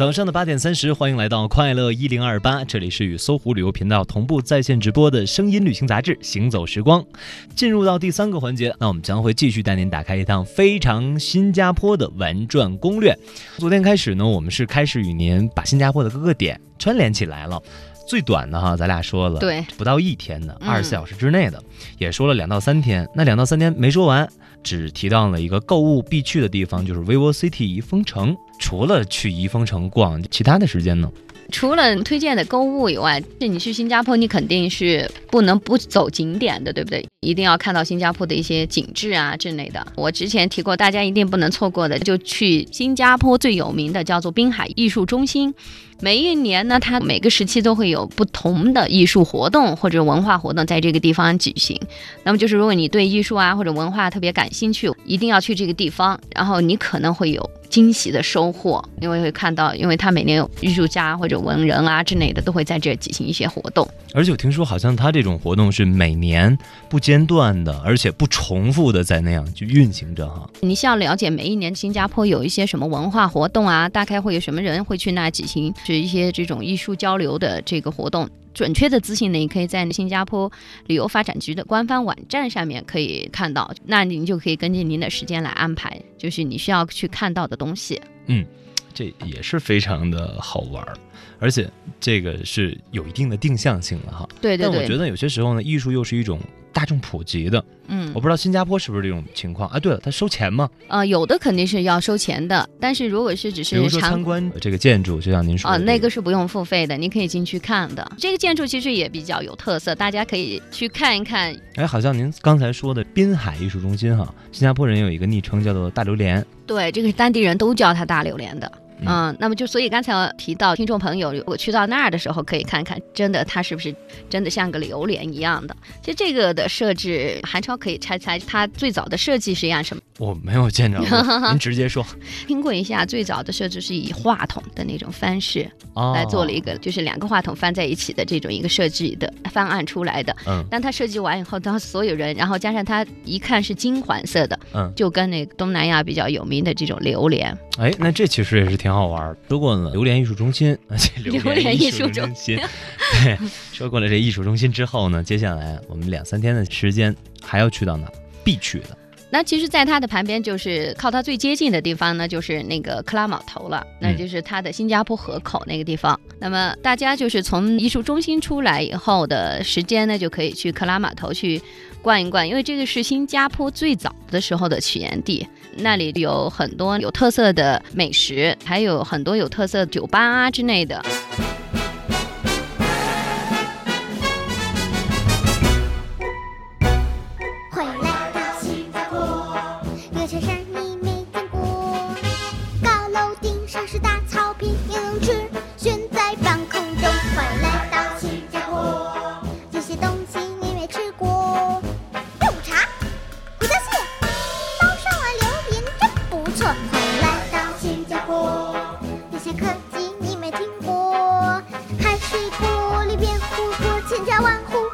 早上的八点三十，欢迎来到快乐一零二八，这里是与搜狐旅游频道同步在线直播的声音旅行杂志《行走时光》。进入到第三个环节，那我们将会继续带您打开一趟非常新加坡的玩转攻略。昨天开始呢，我们是开始与您把新加坡的各个点串联起来了。最短的哈，咱俩说了，对，不到一天的，二十四小时之内的，也说了两到三天。那两到三天没说完，只提到了一个购物必去的地方，就是 Vivo City 怡丰城。除了去怡丰城逛，其他的时间呢？除了推荐的购物以外，这你去新加坡，你肯定是不能不走景点的，对不对？一定要看到新加坡的一些景致啊之类的。我之前提过，大家一定不能错过的，就去新加坡最有名的叫做滨海艺术中心。每一年呢，它每个时期都会有不同的艺术活动或者文化活动在这个地方举行。那么就是，如果你对艺术啊或者文化特别感兴趣，一定要去这个地方，然后你可能会有惊喜的收获，因为会看到，因为他每年有艺术家或者文人啊之类的都会在这举行一些活动。而且我听说，好像他这种活动是每年不间断的，而且不重复的在那样去运行着哈。你需要了解每一年新加坡有一些什么文化活动啊，大概会有什么人会去那举行。是一些这种艺术交流的这个活动，准确的资讯呢，你可以在新加坡旅游发展局的官方网站上面可以看到。那您就可以根据您的时间来安排，就是你需要去看到的东西。嗯，这也是非常的好玩儿，而且这个是有一定的定向性的哈。对对对。但我觉得有些时候呢，艺术又是一种。大众普及的，嗯，我不知道新加坡是不是这种情况啊？对了，他收钱吗？呃，有的肯定是要收钱的，但是如果是只是比如说参观这个建筑，就像您说啊，那个是不用付费的，您可以进去看的。这个建筑其实也比较有特色，大家可以去看一看。哎，好像您刚才说的滨海艺术中心哈，新加坡人有一个昵称叫做大榴莲，对，这个是当地人都叫它大榴莲的。嗯，那么就所以刚才提到听众朋友，如果去到那儿的时候，可以看看真的它是不是真的像个榴莲一样的。其实这个的设置，韩超可以猜猜它最早的设计是一样什么？我没有见着，您直接说。听过一下，最早的设置是以话筒的那种方式来做了一个，就是两个话筒放在一起的这种一个设计的方案出来的。嗯。当他设计完以后，当所有人，然后加上他一看是金黄色的，嗯，就跟那个东南亚比较有名的这种榴莲。哎，那这其实也是挺好玩。说过了榴莲艺术中心，榴莲艺术中心。对，说过了这艺术中心之后呢，接下来我们两三天的时间还要去到哪？必去的。那其实，在它的旁边，就是靠它最接近的地方呢，就是那个克拉码头了，那就是它的新加坡河口那个地方。那么大家就是从艺术中心出来以后的时间呢，就可以去克拉码头去逛一逛，因为这个是新加坡最早的时候的起源地，那里有很多有特色的美食，还有很多有特色的酒吧啊之类的。后来到新加坡，那些科技你没听过，开水玻璃变琥珀，千家万户。